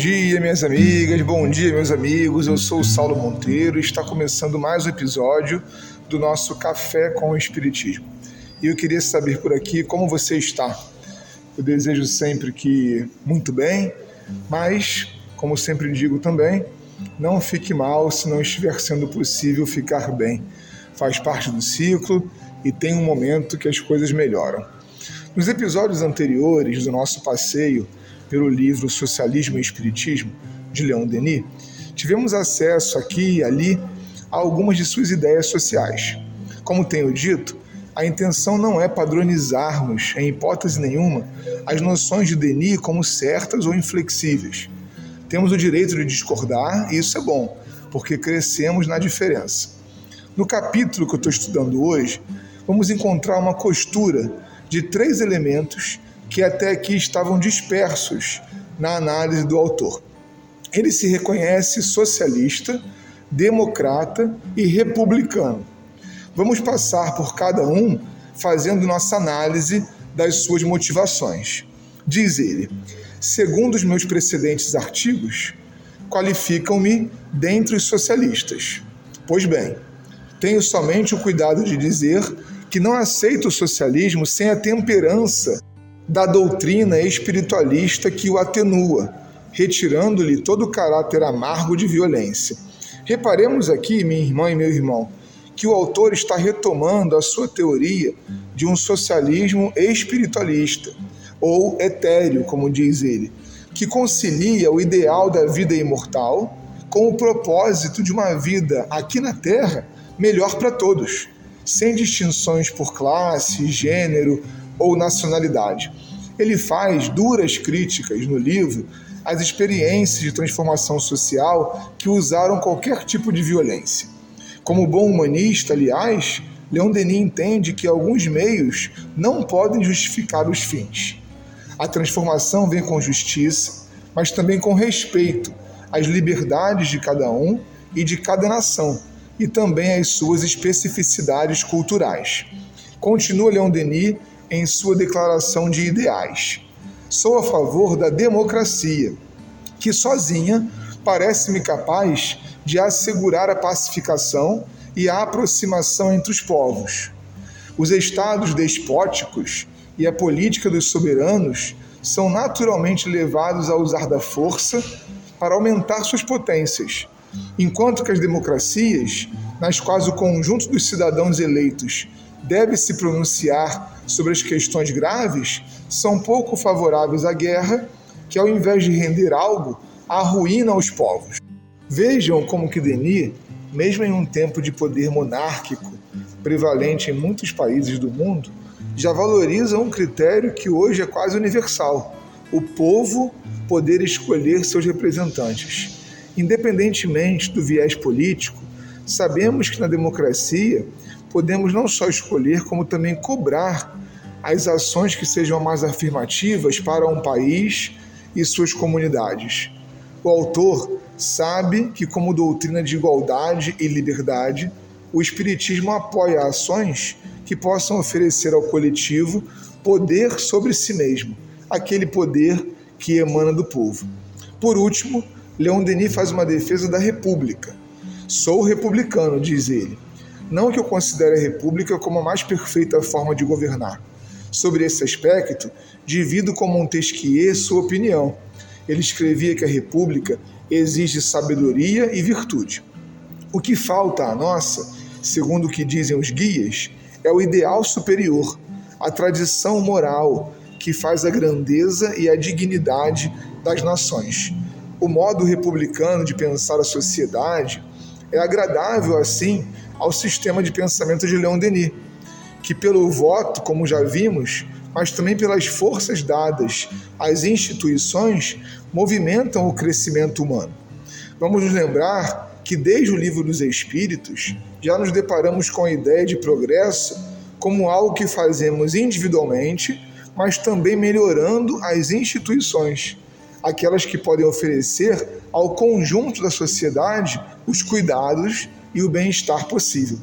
Dia, minhas amigas, bom dia, meus amigos. Eu sou o Saulo Monteiro e está começando mais um episódio do nosso Café com o Espiritismo. E eu queria saber por aqui como você está. Eu desejo sempre que muito bem, mas, como sempre digo também, não fique mal se não estiver sendo possível ficar bem. Faz parte do ciclo e tem um momento que as coisas melhoram. Nos episódios anteriores do nosso passeio pelo livro Socialismo e Espiritismo, de Leon Denis, tivemos acesso aqui e ali a algumas de suas ideias sociais. Como tenho dito, a intenção não é padronizarmos, em hipótese nenhuma, as noções de Denis como certas ou inflexíveis. Temos o direito de discordar e isso é bom, porque crescemos na diferença. No capítulo que eu estou estudando hoje, vamos encontrar uma costura de três elementos que até aqui estavam dispersos na análise do autor. Ele se reconhece socialista, democrata e republicano. Vamos passar por cada um fazendo nossa análise das suas motivações. Diz ele: segundo os meus precedentes artigos, qualificam-me dentre os socialistas. Pois bem, tenho somente o cuidado de dizer que não aceito o socialismo sem a temperança da doutrina espiritualista que o atenua, retirando-lhe todo o caráter amargo de violência. Reparemos aqui, minha irmã e meu irmão, que o autor está retomando a sua teoria de um socialismo espiritualista, ou etéreo, como diz ele, que concilia o ideal da vida imortal com o propósito de uma vida aqui na Terra melhor para todos, sem distinções por classe, gênero, ou nacionalidade. Ele faz duras críticas no livro às experiências de transformação social que usaram qualquer tipo de violência. Como bom humanista, aliás, Leon Denis entende que alguns meios não podem justificar os fins. A transformação vem com justiça, mas também com respeito às liberdades de cada um e de cada nação, e também às suas especificidades culturais. Continua Leon Denis em sua declaração de ideais. Sou a favor da democracia, que sozinha parece-me capaz de assegurar a pacificação e a aproximação entre os povos. Os estados despóticos e a política dos soberanos são naturalmente levados a usar da força para aumentar suas potências, enquanto que as democracias, nas quais o conjunto dos cidadãos eleitos deve se pronunciar sobre as questões graves são pouco favoráveis à guerra, que ao invés de render algo, arruína os povos. Vejam como que Denis, mesmo em um tempo de poder monárquico prevalente em muitos países do mundo, já valoriza um critério que hoje é quase universal: o povo poder escolher seus representantes. Independentemente do viés político, sabemos que na democracia podemos não só escolher, como também cobrar as ações que sejam mais afirmativas para um país e suas comunidades. O autor sabe que, como doutrina de igualdade e liberdade, o Espiritismo apoia ações que possam oferecer ao coletivo poder sobre si mesmo, aquele poder que emana do povo. Por último, Leon Denis faz uma defesa da República. Sou republicano, diz ele não que eu considere a República como a mais perfeita forma de governar. Sobre esse aspecto, divido com Montesquieu sua opinião. Ele escrevia que a República exige sabedoria e virtude. O que falta à nossa, segundo o que dizem os guias, é o ideal superior, a tradição moral que faz a grandeza e a dignidade das nações. O modo republicano de pensar a sociedade é agradável assim ao sistema de pensamento de Leon Denis, que pelo voto, como já vimos, mas também pelas forças dadas às instituições, movimentam o crescimento humano. Vamos nos lembrar que desde o livro dos Espíritos já nos deparamos com a ideia de progresso como algo que fazemos individualmente, mas também melhorando as instituições, aquelas que podem oferecer ao conjunto da sociedade os cuidados e o bem-estar possível.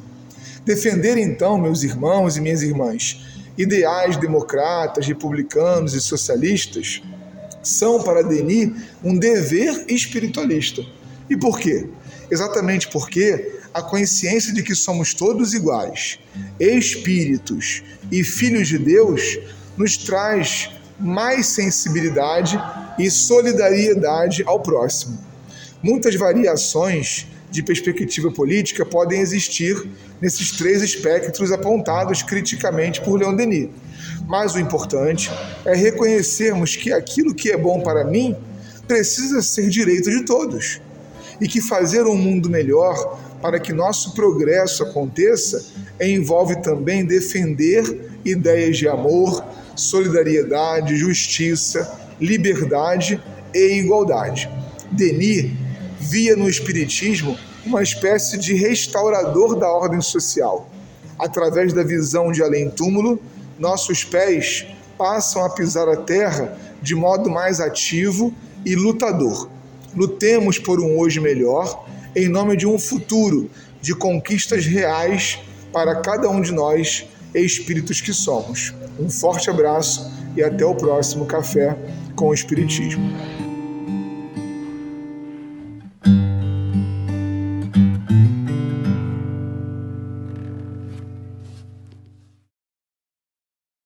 Defender então, meus irmãos e minhas irmãs, ideais democratas, republicanos e socialistas são para Denis um dever espiritualista. E por quê? Exatamente porque a consciência de que somos todos iguais, espíritos e filhos de Deus, nos traz mais sensibilidade e solidariedade ao próximo. Muitas variações de perspectiva política podem existir nesses três espectros apontados criticamente por Leon Denis. Mas o importante é reconhecermos que aquilo que é bom para mim precisa ser direito de todos e que fazer um mundo melhor para que nosso progresso aconteça envolve também defender ideias de amor, solidariedade, justiça, liberdade e igualdade. Denis via no Espiritismo uma espécie de restaurador da ordem social. Através da visão de além-túmulo, nossos pés passam a pisar a terra de modo mais ativo e lutador. Lutemos por um hoje melhor, em nome de um futuro de conquistas reais para cada um de nós, espíritos que somos. Um forte abraço e até o próximo Café com o Espiritismo.